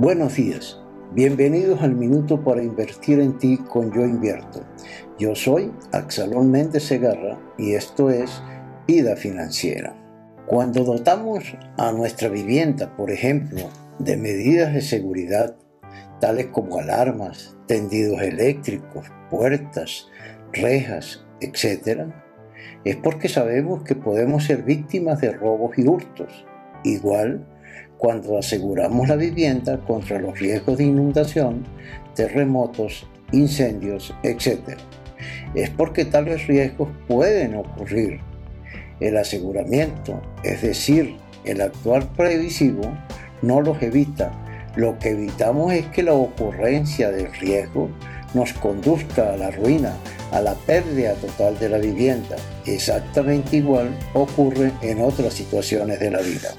Buenos días, bienvenidos al Minuto para Invertir en Ti con Yo Invierto. Yo soy Axalón Méndez Segarra y esto es Vida Financiera. Cuando dotamos a nuestra vivienda, por ejemplo, de medidas de seguridad, tales como alarmas, tendidos eléctricos, puertas, rejas, etc., es porque sabemos que podemos ser víctimas de robos y hurtos. Igual cuando aseguramos la vivienda contra los riesgos de inundación, terremotos, incendios, etc. Es porque tales riesgos pueden ocurrir. El aseguramiento, es decir, el actuar previsivo, no los evita. Lo que evitamos es que la ocurrencia del riesgo nos conduzca a la ruina, a la pérdida total de la vivienda. Exactamente igual ocurre en otras situaciones de la vida.